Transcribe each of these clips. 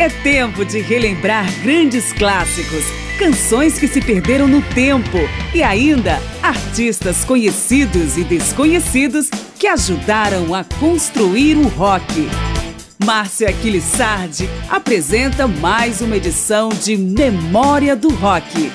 É tempo de relembrar grandes clássicos, canções que se perderam no tempo e ainda artistas conhecidos e desconhecidos que ajudaram a construir o rock. Márcia Aquilissardi apresenta mais uma edição de Memória do Rock.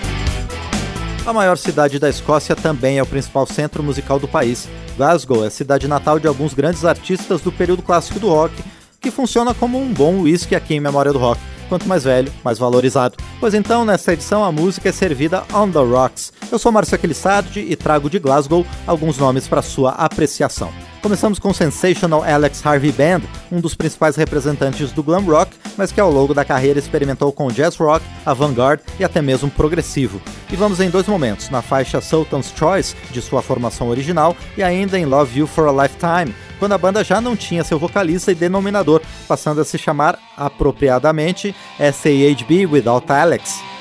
A maior cidade da Escócia também é o principal centro musical do país. Glasgow é a cidade natal de alguns grandes artistas do período clássico do rock, que funciona como um bom whisky aqui em Memória do Rock. Quanto mais velho, mais valorizado. Pois então, nesta edição, a música é servida on the rocks. Eu sou Marcio Aquilissardi e trago de Glasgow alguns nomes para sua apreciação. Começamos com Sensational Alex Harvey Band, um dos principais representantes do glam rock, mas que ao longo da carreira experimentou com jazz rock, avant-garde e até mesmo progressivo. E vamos em dois momentos, na faixa Sultan's Choice, de sua formação original, e ainda em Love You for a Lifetime, quando a banda já não tinha seu vocalista e denominador, passando a se chamar apropriadamente SAHB Without Alex.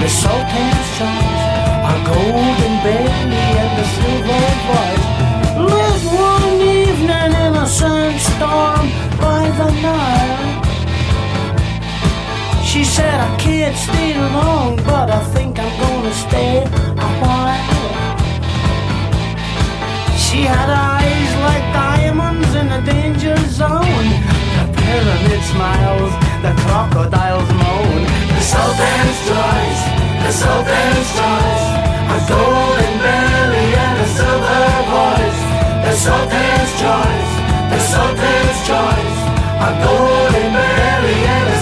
the Sultan's charms, a golden baby and a silver voice. Lived one evening in a sandstorm by the Nile. She said I can't stay long, but I think I'm gonna stay a while. She had eyes like diamonds in a danger zone. The pyramid smiles, the crocodiles moan, the Sultan's choice the Sultan's choice, a golden belly and a silver voice. The Sultan's choice, the Sultan's choice, a golden belly and a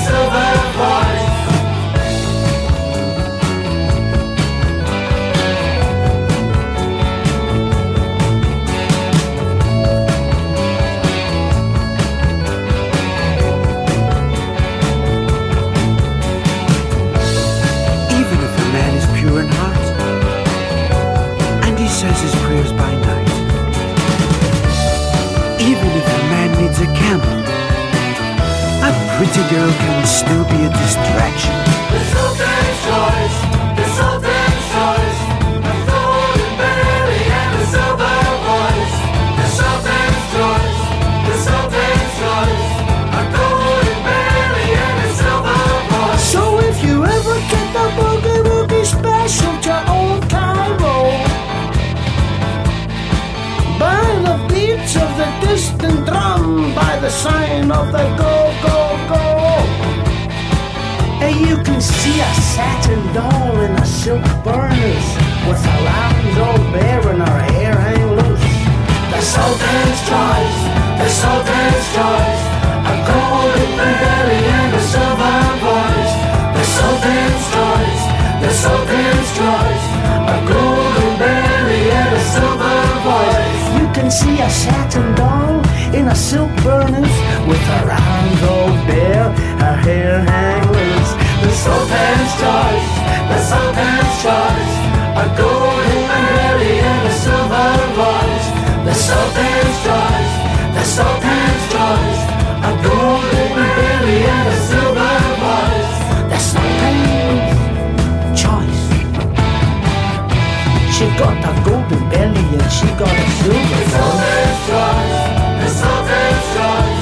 Nasty girl can still be a distraction. The Sultan's choice. The Sultan's choice. A golden belly and a silver voice. The Sultan's choice. The Sultan's choice. A golden belly and a silver voice. So if you ever get the booger boogie special to old Cairo, by the beats of the distant drum, by the sign of the go go go you can see a satin doll in a silk burnous with a round all bare and her hair hang loose. The Sultan's choice, the Sultan's choice, a golden belly and a silver voice. The Sultan's choice, the Sultan's choice, a golden belly and a silver voice. You can see a satin doll in a silk burnous with a round gold bare, her hair hang loose. Sultan's choice, the Sultan's choice. A golden berry and a silver voice. The Sultan's choice, the Sultan's choice. A golden berry and a silver voice. The Sultan's choice. She got a golden belly and she got a silver. voice. The Sultan's choice, the Sultan's choice.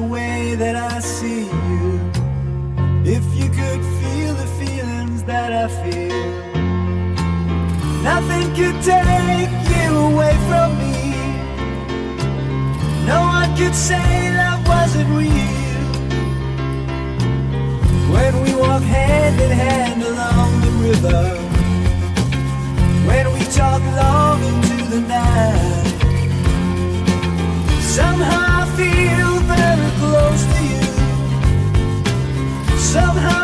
The way that I see you. If you could feel the feelings that I feel, nothing could take you away from me. No one could say love wasn't real. When we walk hand in hand along the river, when we talk long into the night. Somehow I feel Somehow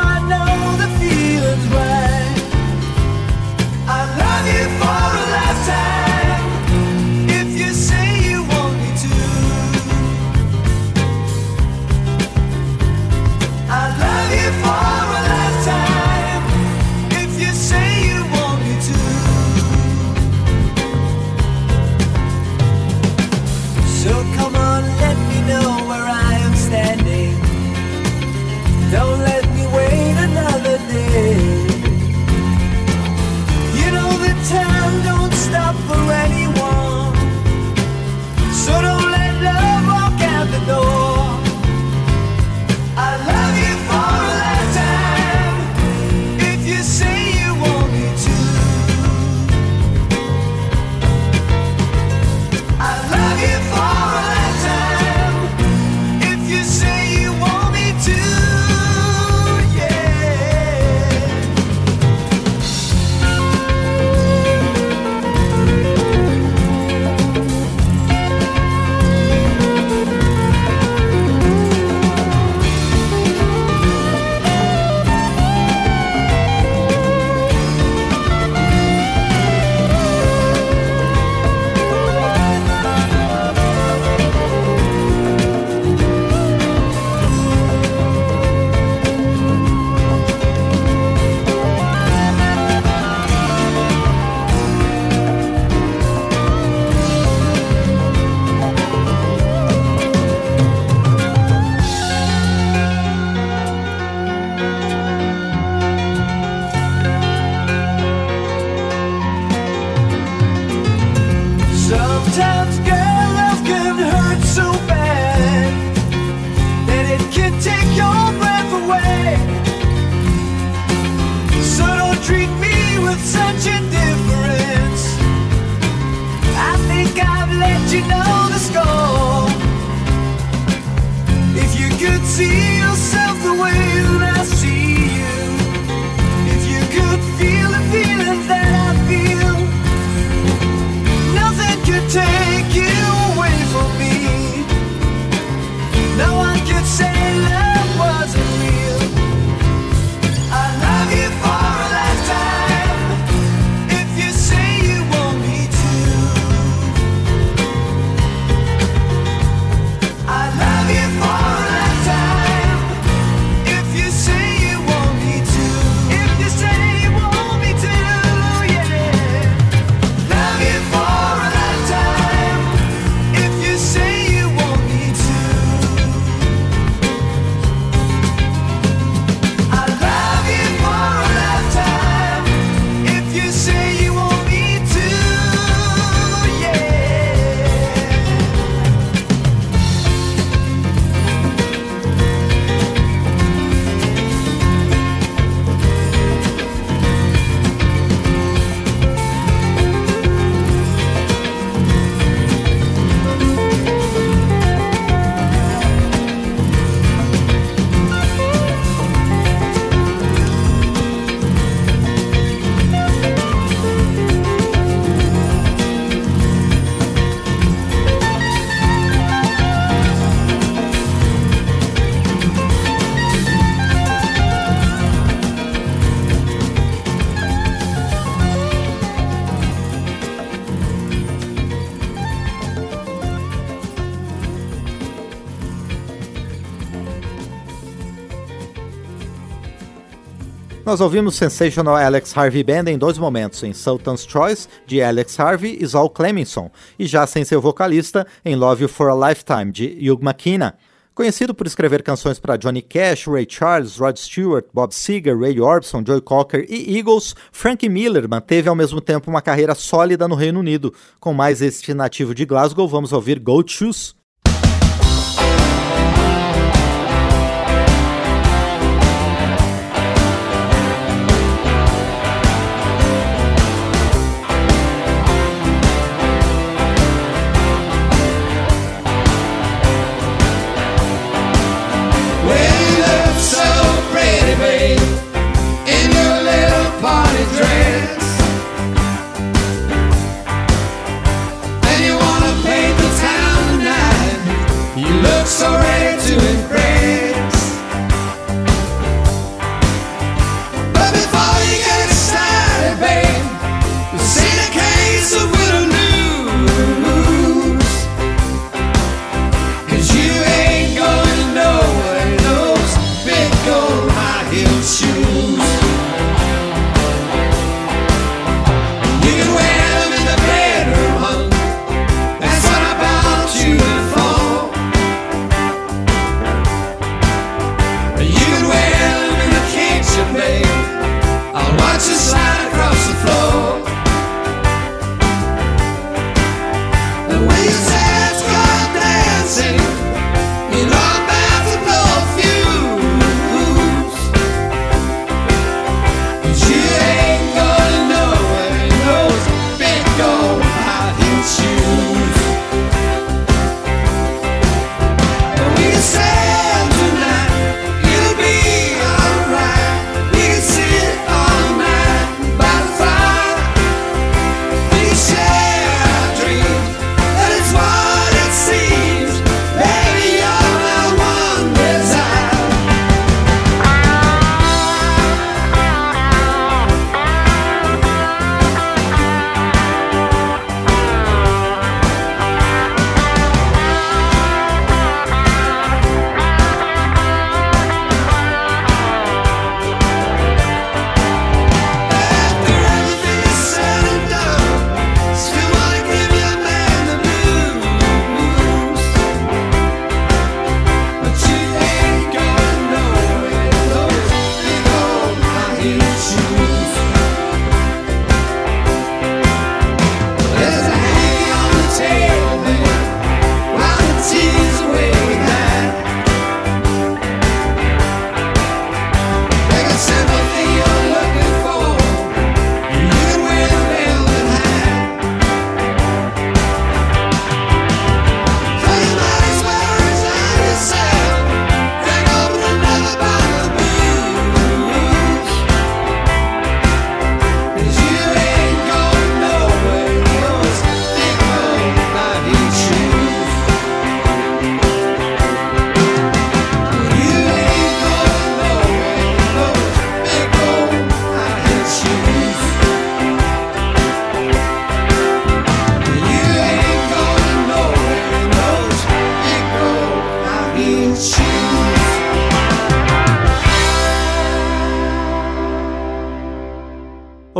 Nós ouvimos Sensational Alex Harvey Band em dois momentos, em Sultan's Choice, de Alex Harvey e Zol Clemenson, e já sem seu vocalista, em Love You For A Lifetime, de Hugh McKenna. Conhecido por escrever canções para Johnny Cash, Ray Charles, Rod Stewart, Bob Seger, Ray Orbison, Joey Cocker e Eagles, Frank Miller manteve ao mesmo tempo uma carreira sólida no Reino Unido. Com mais este nativo de Glasgow, vamos ouvir Gold Shoes.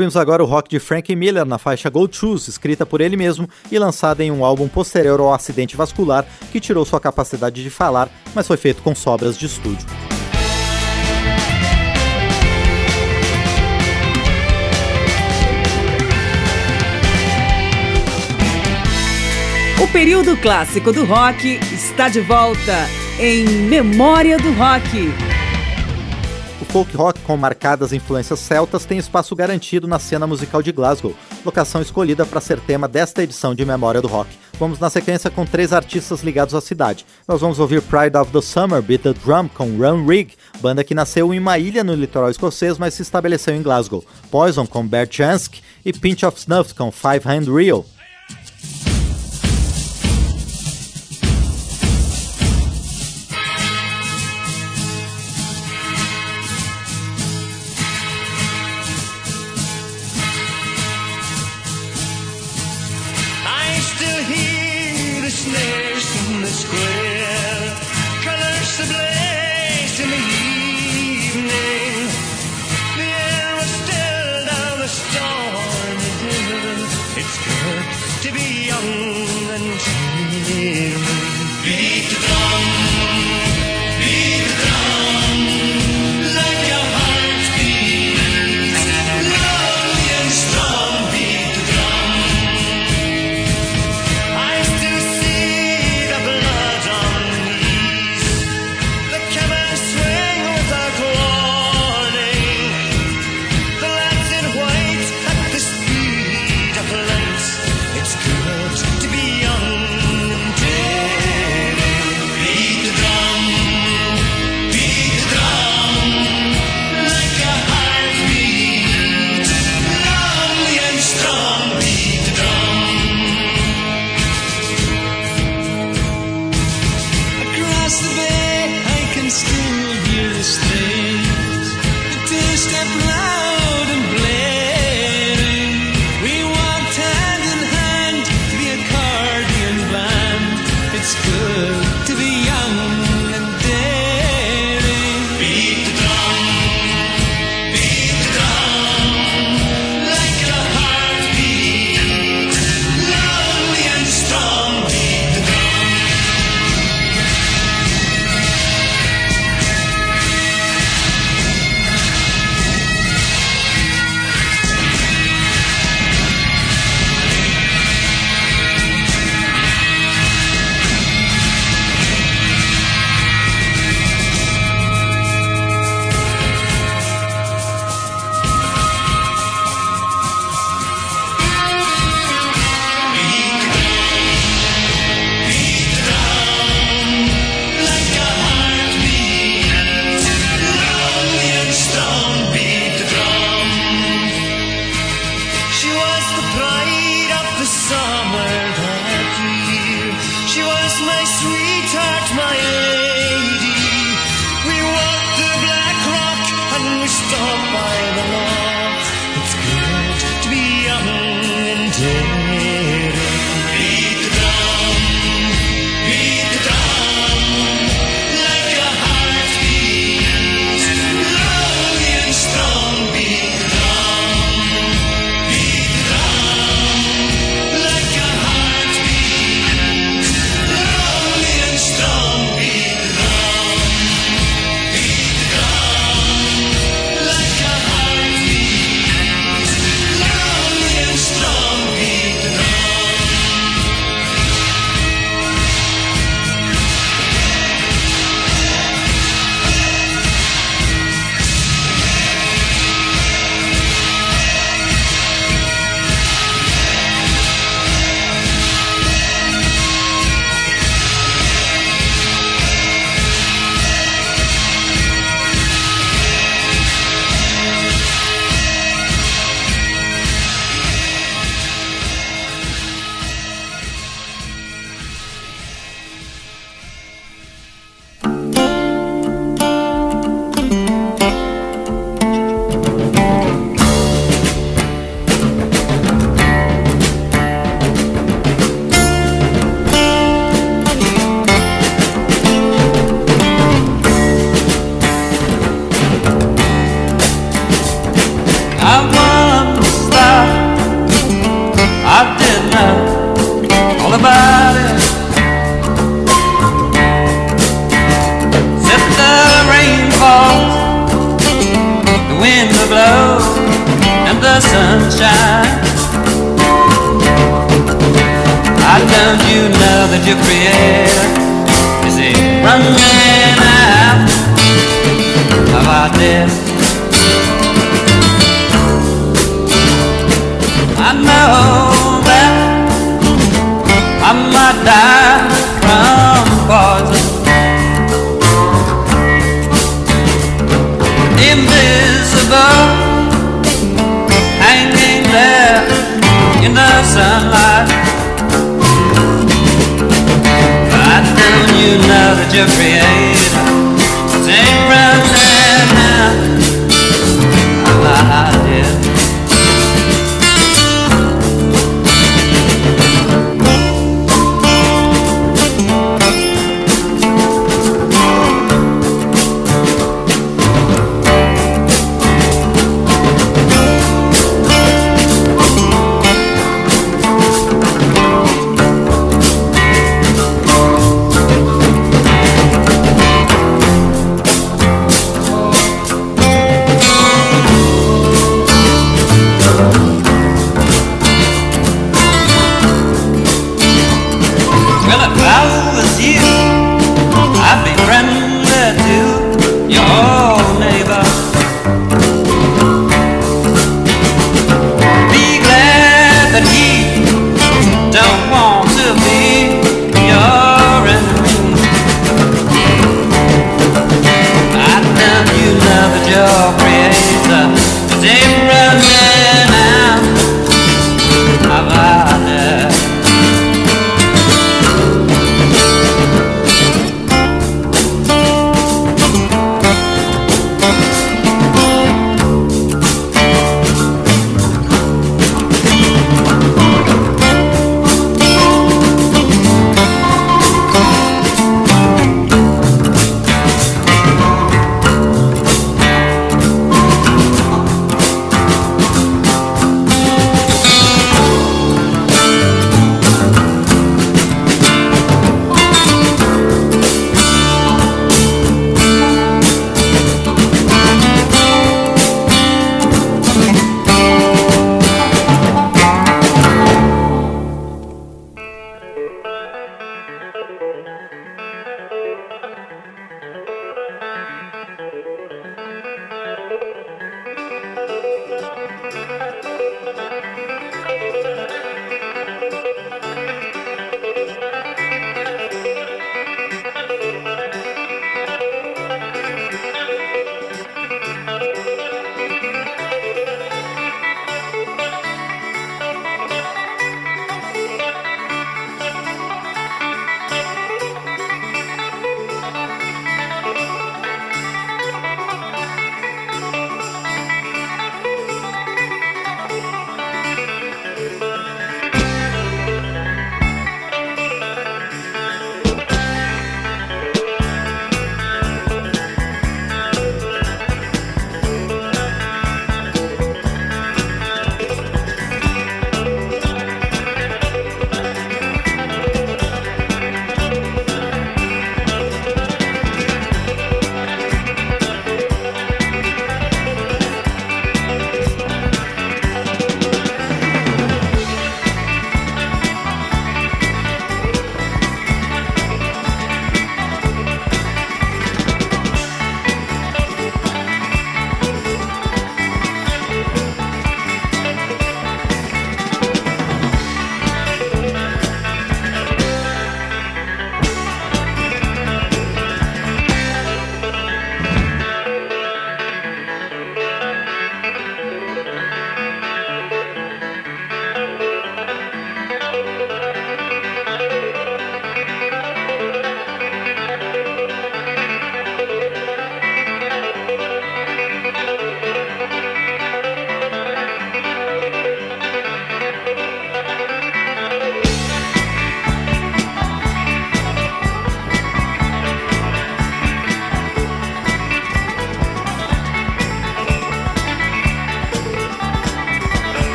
Ouvimos agora o rock de Frank Miller na faixa Go Choose, escrita por ele mesmo e lançada em um álbum posterior ao acidente vascular que tirou sua capacidade de falar, mas foi feito com sobras de estúdio. O período clássico do rock está de volta em Memória do Rock. Folk rock com marcadas influências celtas tem espaço garantido na cena musical de Glasgow, locação escolhida para ser tema desta edição de Memória do Rock. Vamos na sequência com três artistas ligados à cidade. Nós vamos ouvir Pride of the Summer, Beat the Drum com Run Rig, banda que nasceu em uma ilha no litoral escocês, mas se estabeleceu em Glasgow. Poison com Bert Jansk e Pinch of Snuff com Five Hand Reel. Young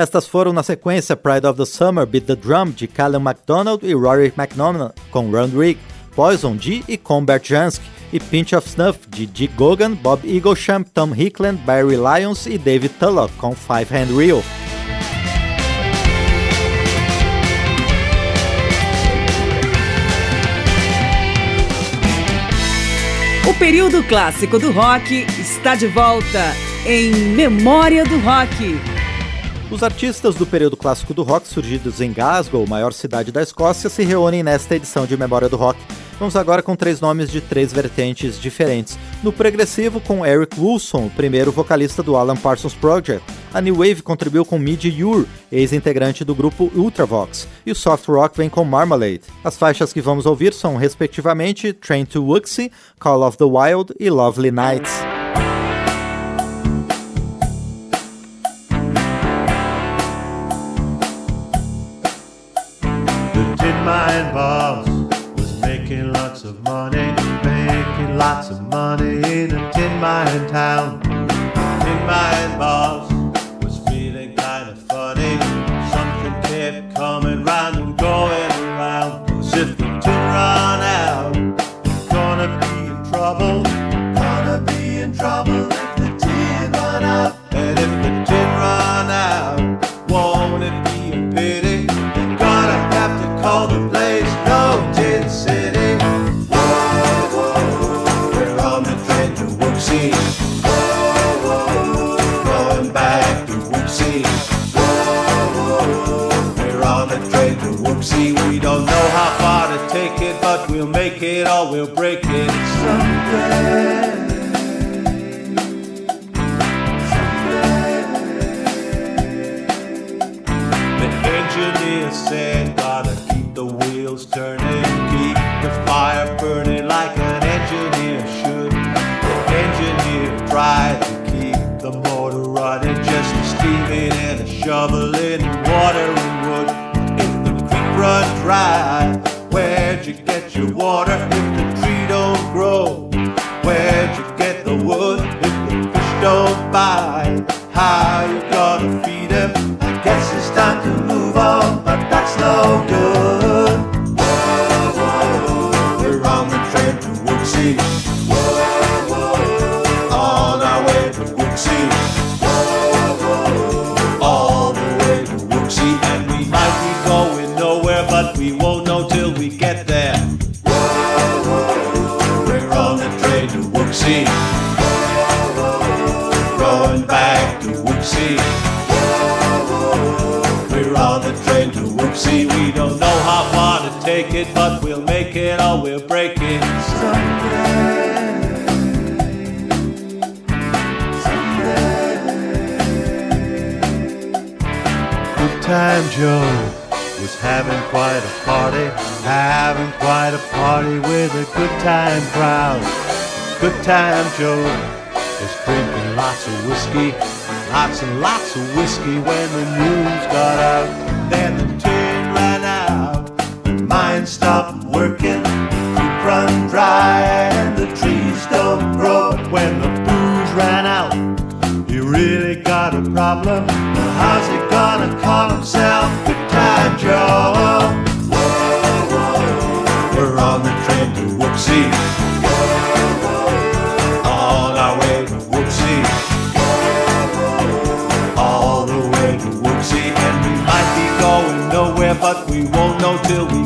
Estas foram na sequência Pride of the Summer, Beat the Drum de Callum MacDonald e Rory McNamara com Run Rig, Poison de e Combert Jansky e Pinch of Snuff de G. Gogan, Bob Eaglesham, Tom Hickland, Barry Lyons e David Tulloch com Five Hand Reel. O período clássico do rock está de volta em Memória do Rock. Os artistas do período clássico do rock, surgidos em Glasgow, maior cidade da Escócia, se reúnem nesta edição de Memória do Rock. Vamos agora com três nomes de três vertentes diferentes. No progressivo, com Eric Wilson, o primeiro vocalista do Alan Parsons Project. A New Wave contribuiu com Midi Ure, ex-integrante do grupo Ultravox. E o soft rock vem com Marmalade. As faixas que vamos ouvir são, respectivamente, Train to Wuxie, Call of the Wild e Lovely Nights. Tin boss was making lots of money, making lots of money in a tin mine town. Tin mine boss but we'll make it or we'll break it someday. The engineer said, gotta keep the wheels turning, keep the fire burning like an engineer should. The engineer tried to keep the motor running, just steaming and a shoveling water and wood. If the creek run dry, time crowd. Good time Joe was drinking lots of whiskey, lots and lots of whiskey when the news got out. Then the tin ran out, the mine stopped working, creek run dry, and the trees don't grow. When the booze ran out, he really got a problem. Won't know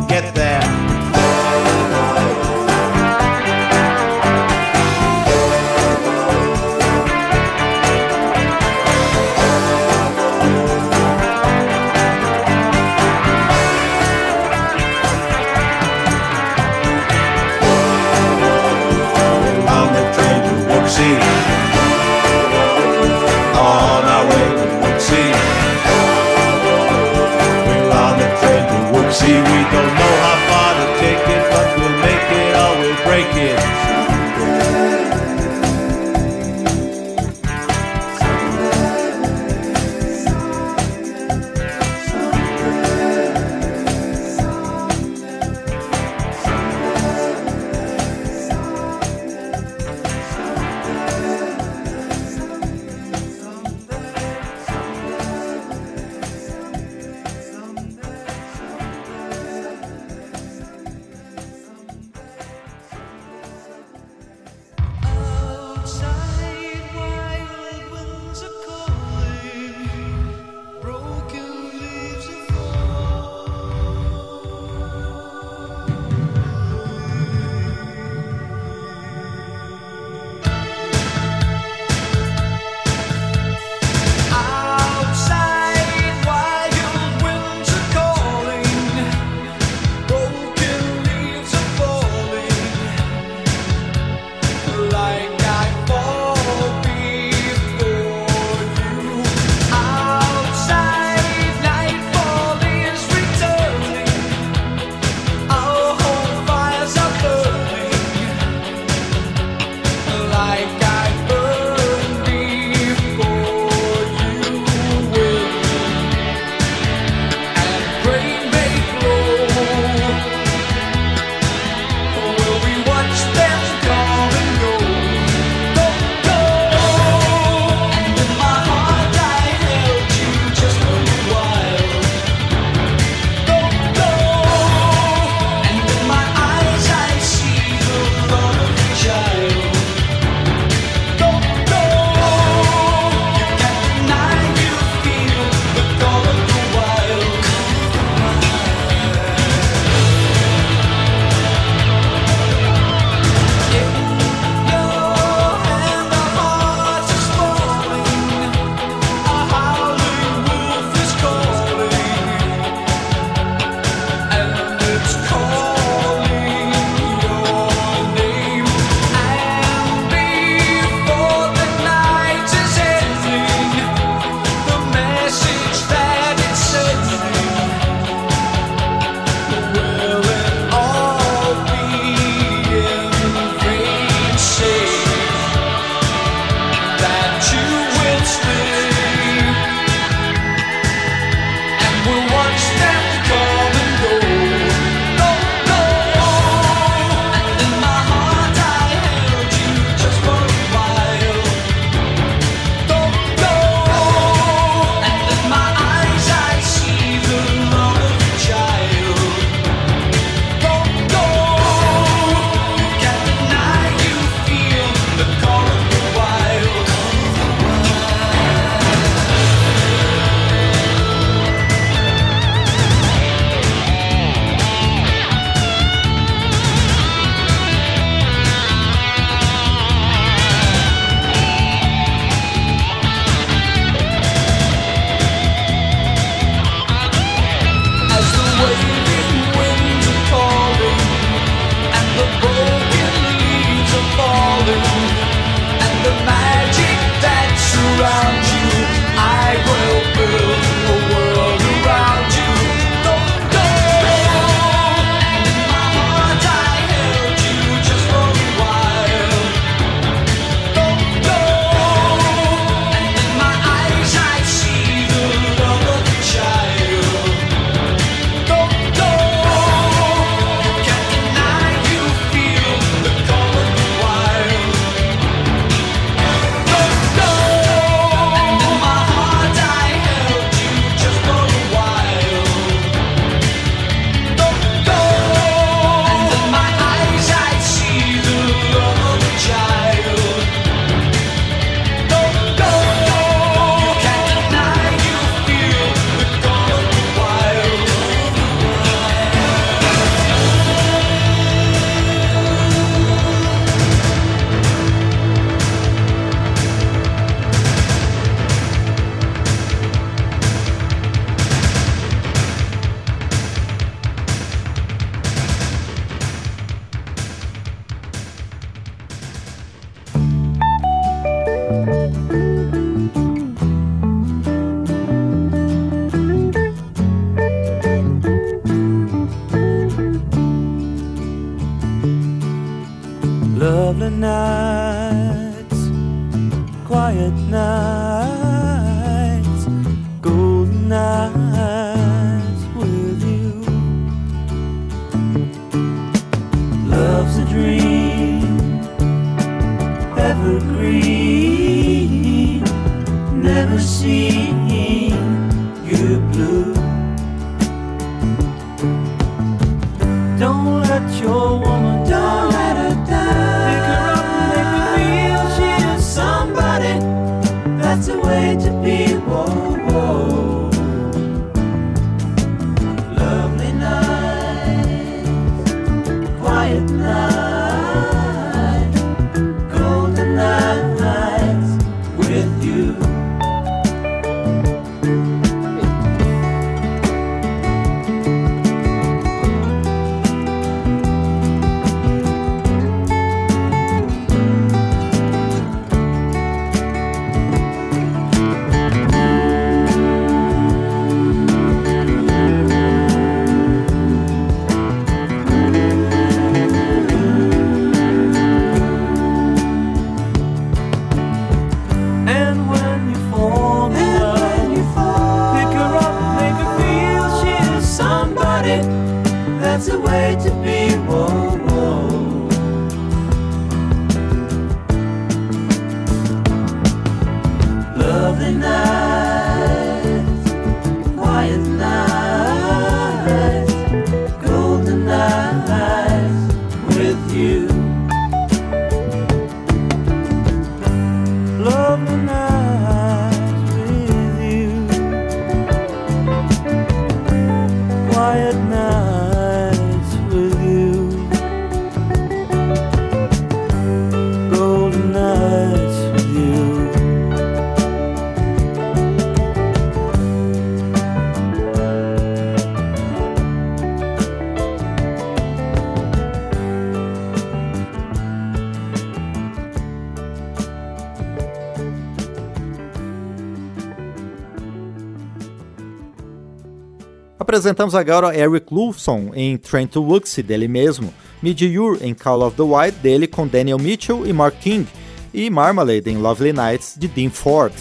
Apresentamos agora Eric Lufson em Train to Wuxie, dele mesmo, Mid-Ure em Call of the Wild, dele com Daniel Mitchell e Mark King, e Marmalade em Lovely Nights, de Dean Ford.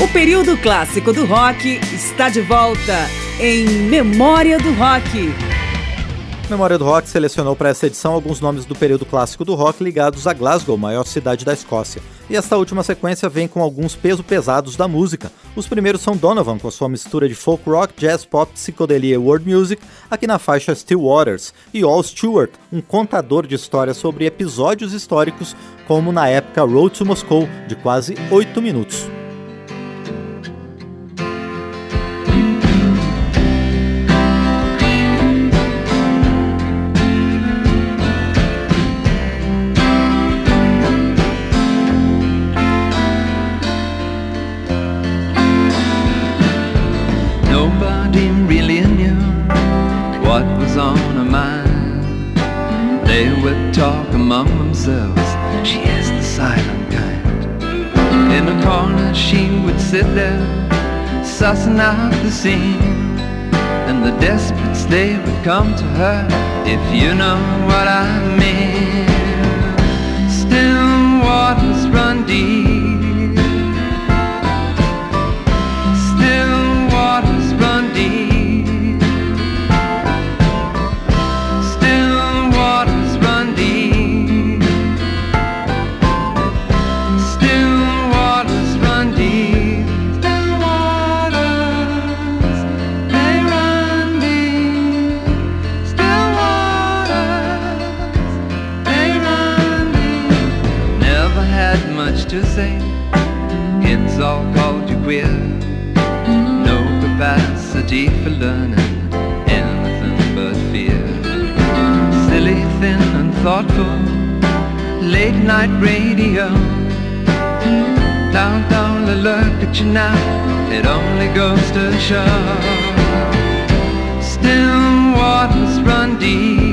O período clássico do rock está de volta em Memória do Rock. Memória do Rock selecionou para essa edição alguns nomes do período clássico do rock ligados a Glasgow, maior cidade da Escócia. E esta última sequência vem com alguns pesos pesados da música. Os primeiros são Donovan, com sua mistura de folk rock, jazz pop, psicodelia e world music, aqui na faixa Still Waters, e Al Stewart, um contador de histórias sobre episódios históricos, como na época Road to Moscow, de quase 8 minutos. Sussing out the scene. And the desperates they would come to her, if you know what I mean. Still waters run deep. Late night radio. Down, down, look at you now. It only goes to show. Still waters run deep.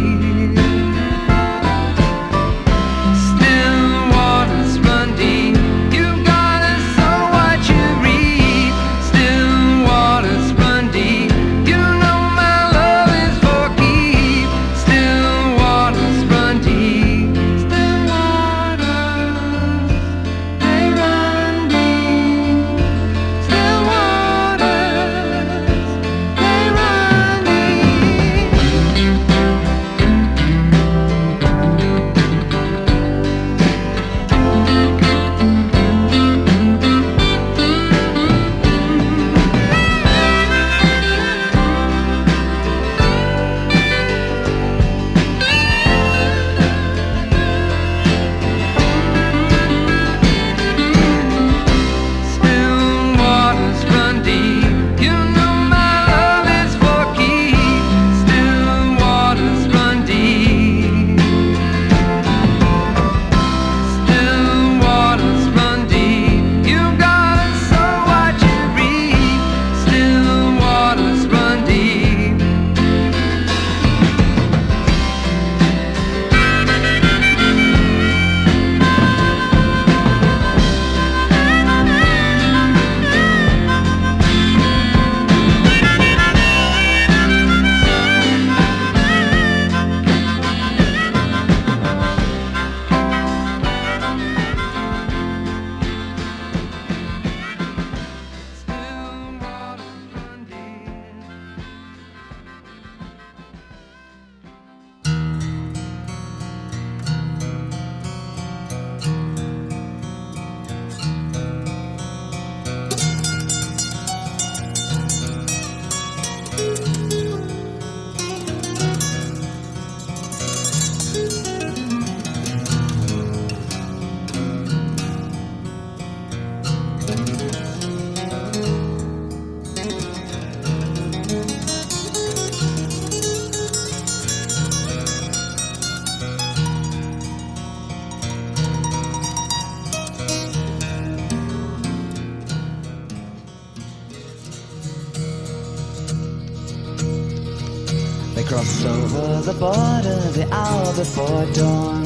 Border the hour before dawn.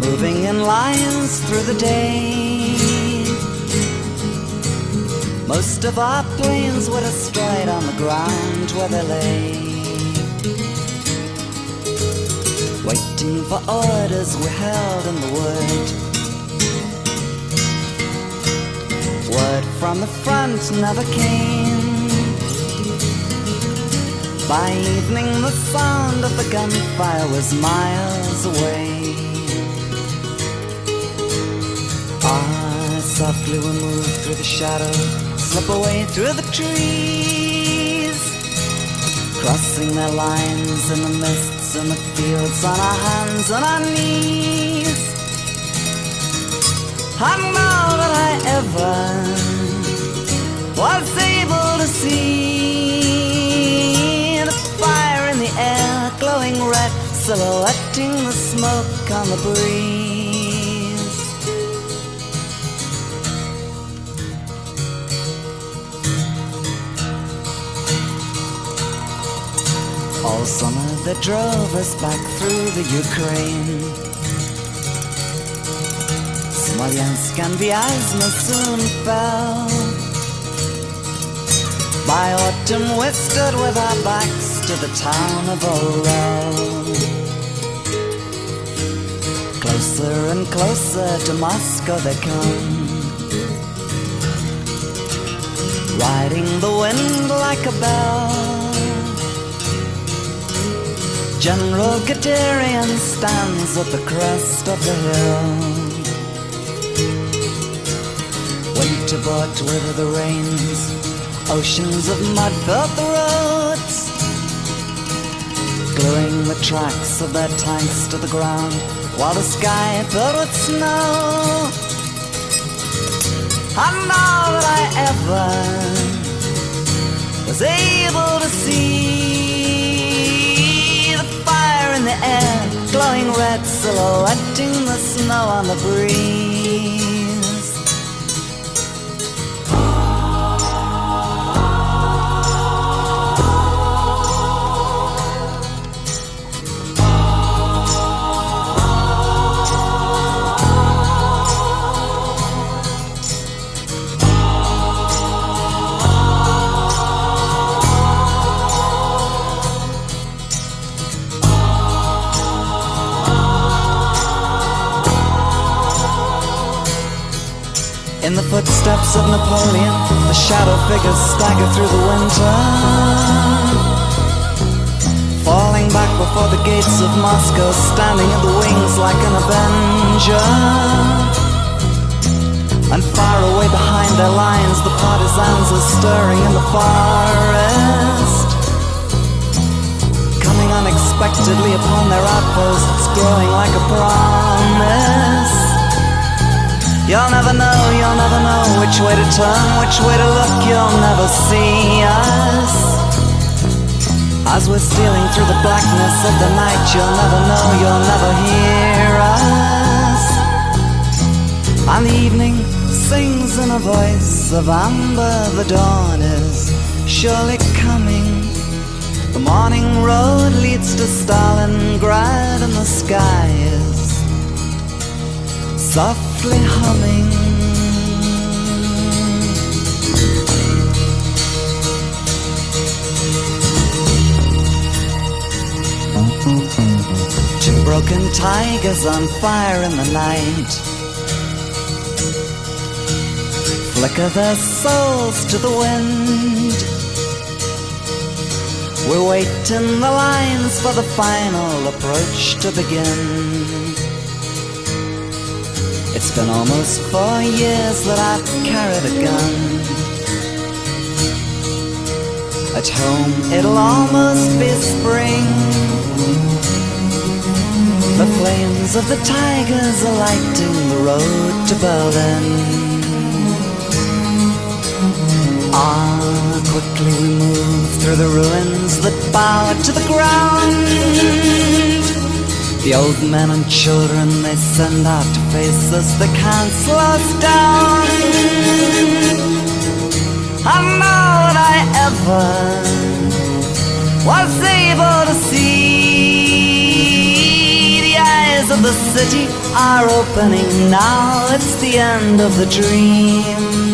Moving in lines through the day. Most of our planes were destroyed on the ground where they lay. Waiting for orders we held in the wood. Word from the front never came. By evening, the sound of the gunfire was miles away. Ah, softly we moved through the shadow, slip away through the trees, crossing their lines in the mists and the fields on our hands and our knees. And now that I ever was able to see silhouetting the smoke on the breeze. All summer they drove us back through the Ukraine. Smolensk and Vyazma soon fell. By autumn we stood with our backs to the town of Orel. Closer and closer to Moscow they come. Riding the wind like a bell. General Guderian stands at the crest of the hill. Winter brought with the rains, oceans of mud filled the roads, gluing the tracks of their tanks to the ground, while the sky filled with snow. And now that I ever was able to see the fire in the air, glowing red, silhouetting the snow on the breeze. Footsteps of Napoleon, the shadow figures stagger through the winter. Falling back before the gates of Moscow, standing in the wings like an avenger. And far away behind their lines, the partisans are stirring in the forest. Coming unexpectedly upon their outposts, growing like a promise. You'll never know, you'll never know which way to turn, which way to look, you'll never see us. As we're stealing through the blackness of the night, you'll never know, you'll never hear us. And the evening sings in a voice of amber, the dawn is surely coming. The morning road leads to Stalingrad, and the sky is softly humming. Two broken tigers on fire in the night flicker their souls to the wind. We're waiting the lines for the final approach to begin. It's been almost four years that I've carried a gun. At home, it'll almost be spring. The flames of the tigers are lighting the road to Berlin. Ah, quickly we move through the ruins that bow to the ground. The old men and children they send out to face they can't slow down. And now that I ever was able to see, the eyes of the city are opening now. It's the end of the dream.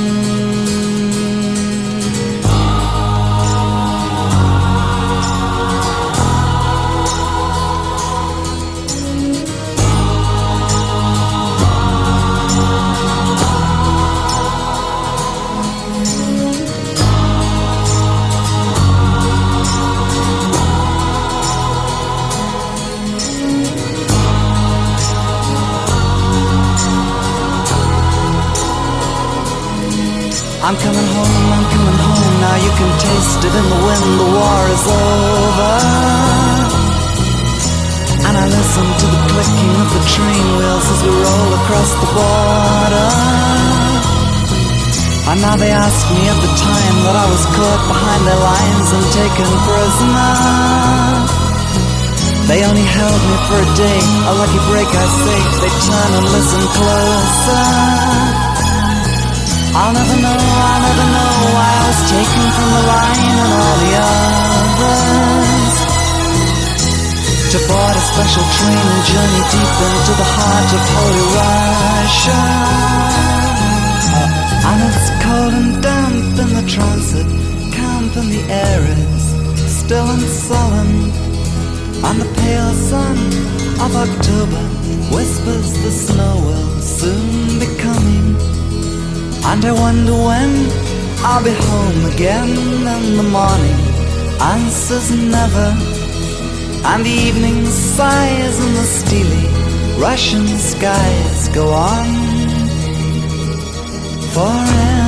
I'm coming home, I'm coming home. Now you can taste it in the wind. The war is over. And I listen to the clicking of the train wheels as we roll across the border. And now they ask me at the time that I was caught behind their lines and taken prisoner. They only held me for a day, a lucky break I say. They turn and listen closer. I'll never know, I'll never know why I was taken from the line and all the others. To board a special train and journey deep into the heart of holy Russia. And it's cold and damp in the transit camp, and the air is still and sullen. And the pale sun of October And I wonder when I'll be home again in the morning. Answers never. And the evening sighs in the steely Russian skies go on forever.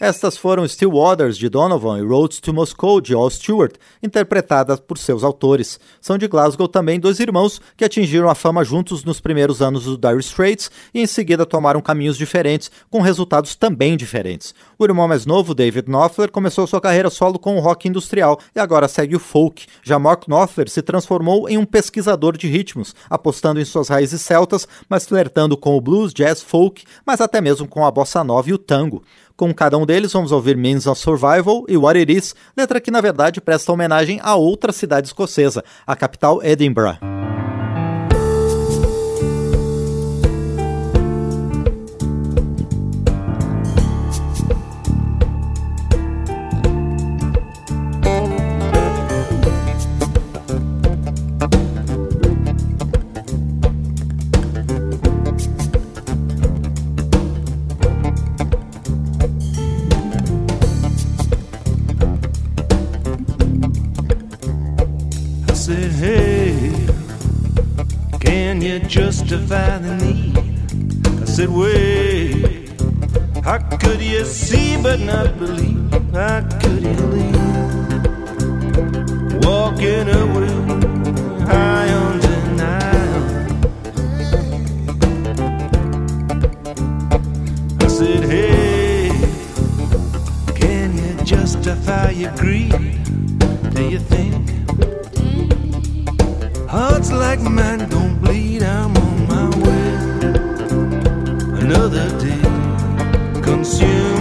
Estas foram Still Waters de Donovan e Roads to Moscow de Al Stewart, interpretadas por seus autores. São de Glasgow também dois irmãos que atingiram a fama juntos nos primeiros anos do Dire Straits e em seguida tomaram caminhos diferentes, com resultados também diferentes. O irmão mais novo, David Knopfler, começou sua carreira solo com o rock industrial e agora segue o folk. Já Mark Knopfler se transformou em um pesquisador de ritmos, apostando em suas raízes celtas, mas flertando com o blues, jazz, folk, mas até mesmo com a bossa nova e o tango. Com cada um deles, vamos ouvir Means of Survival e What It Is, letra que na verdade presta homenagem a outra cidade escocesa, a capital Edinburgh. Justify the need? I said, wait, how could you see but not believe? How could you leave? Walking away high on denial. I said, hey, can you justify your greed? Do you think? Hearts like mine don't bleed, I'm on my way. Another day consumed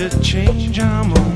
to change. I'm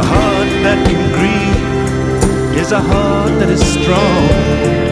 A heart that can grieve is a heart that is strong.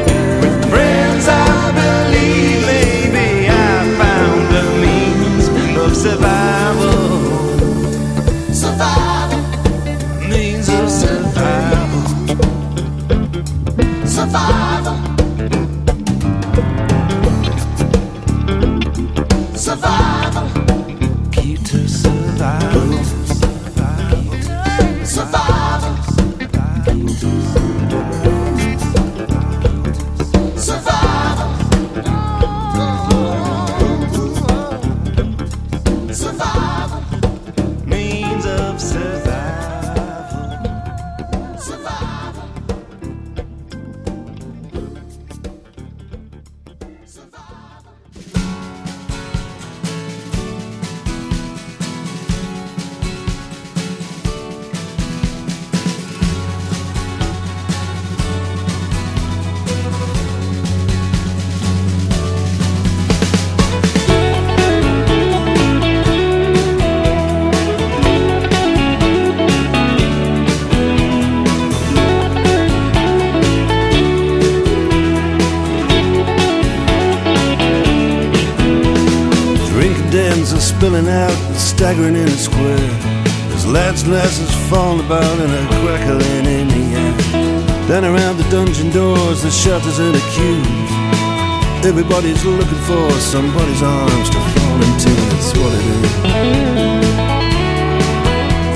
Everybody's looking for somebody's arms to fall into. It's what it is.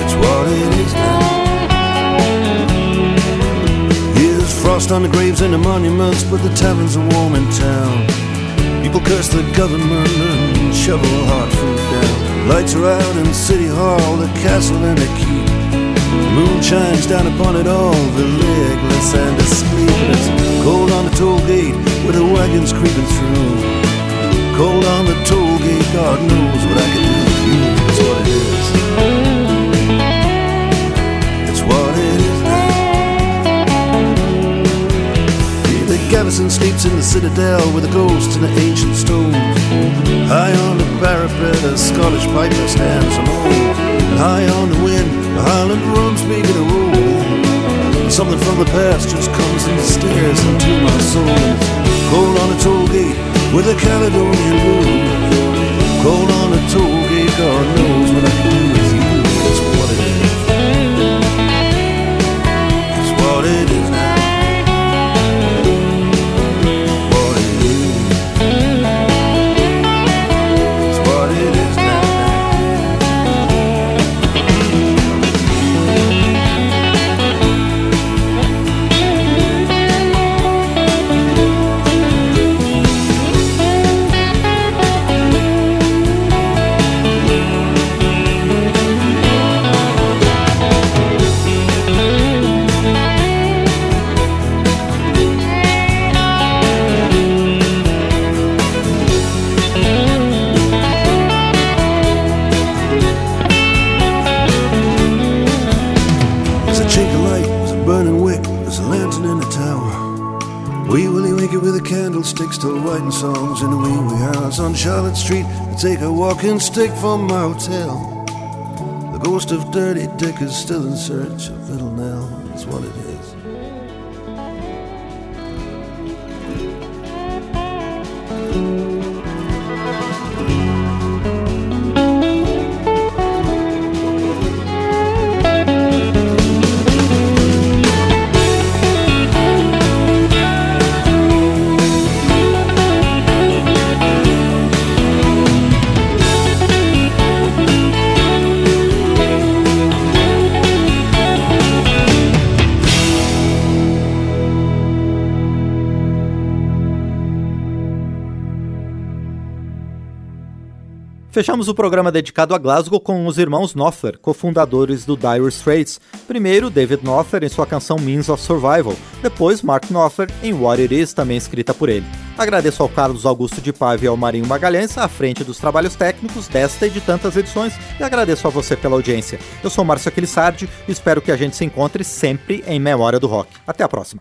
It's what it is now. Here's frost on the graves and the monuments, but the taverns are warm in town. People curse the government and shovel hard food down. Lights are out in City Hall, the castle and the keep. The moon shines down upon it all, the legless and the sleepless. Cold on the toll gate where the wagons creeping through. Cold on the toll gate, God knows what I can do for you. It's what it is. It's what it is now. The garrison sleeps in the citadel with the ghosts and the ancient stones. High on the parapet, a Scottish piper stands alone. High on the wind, the Highland drums begin to roll. Something from the past just comes and stares into my soul. Cold on a toll gate with a Caledonian moon. Cold on a toll gate, God knows what I do there's a lantern in the tower. Wee Willie Winky with a candlestick still writing songs in the wee wee house on Charlotte Street. I take a walking stick from my hotel. The ghost of Dirty Dick is still in search of Little Nell. Fechamos o programa dedicado a Glasgow com os irmãos Knopfler, cofundadores do Dire Straits. Primeiro, David Knopfler em sua canção Means of Survival, depois Mark Knopfler em What It Is, também escrita por ele. Agradeço ao Carlos Augusto de Paiva e ao Marinho Magalhães, à frente dos trabalhos técnicos desta e de tantas edições, e agradeço a você pela audiência. Eu sou Márcio Aquilissardi e espero que a gente se encontre sempre em Memória do Rock. Até a próxima.